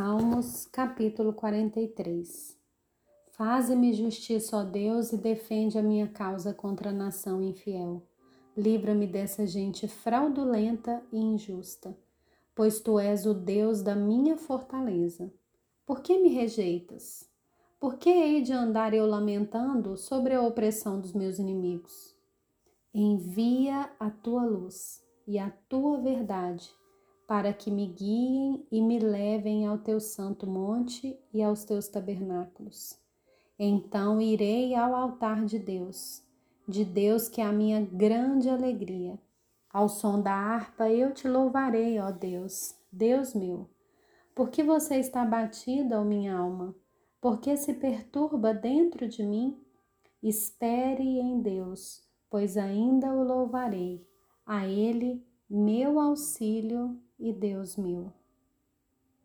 Salmos capítulo 43 Faze-me justiça, ó Deus, e defende a minha causa contra a nação infiel. Livra-me dessa gente fraudulenta e injusta, pois tu és o Deus da minha fortaleza. Por que me rejeitas? Por que hei de andar eu lamentando sobre a opressão dos meus inimigos? Envia a tua luz e a tua verdade para que me guiem e me levem ao teu santo monte e aos teus tabernáculos. Então irei ao altar de Deus, de Deus que é a minha grande alegria. Ao som da harpa eu te louvarei, ó Deus, Deus meu. Porque você está batida, ó minha alma? Porque se perturba dentro de mim? Espere em Deus, pois ainda o louvarei. A Ele, meu auxílio e Deus meu.